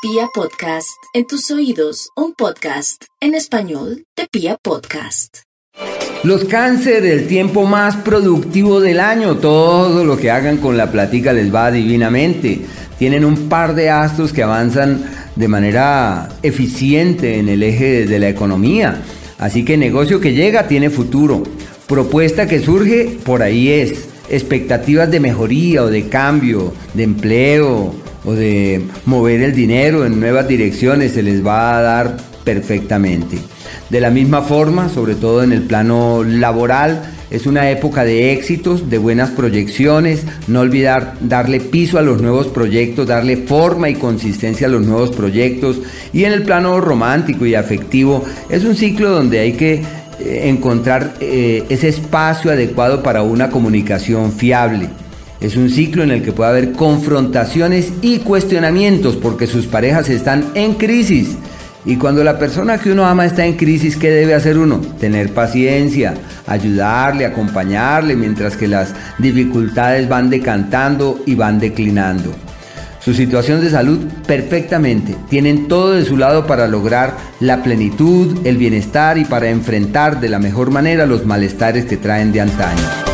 Pia Podcast, en tus oídos, un podcast en español de Pia Podcast. Los cáncer, el tiempo más productivo del año, todo lo que hagan con la platica les va divinamente. Tienen un par de astros que avanzan de manera eficiente en el eje de la economía. Así que negocio que llega tiene futuro. Propuesta que surge, por ahí es. Expectativas de mejoría o de cambio, de empleo, o de mover el dinero en nuevas direcciones se les va a dar perfectamente. De la misma forma, sobre todo en el plano laboral, es una época de éxitos, de buenas proyecciones, no olvidar darle piso a los nuevos proyectos, darle forma y consistencia a los nuevos proyectos. Y en el plano romántico y afectivo es un ciclo donde hay que eh, encontrar eh, ese espacio adecuado para una comunicación fiable. Es un ciclo en el que puede haber confrontaciones y cuestionamientos porque sus parejas están en crisis. Y cuando la persona que uno ama está en crisis, ¿qué debe hacer uno? Tener paciencia, ayudarle, acompañarle, mientras que las dificultades van decantando y van declinando. Su situación de salud perfectamente. Tienen todo de su lado para lograr la plenitud, el bienestar y para enfrentar de la mejor manera los malestares que traen de antaño.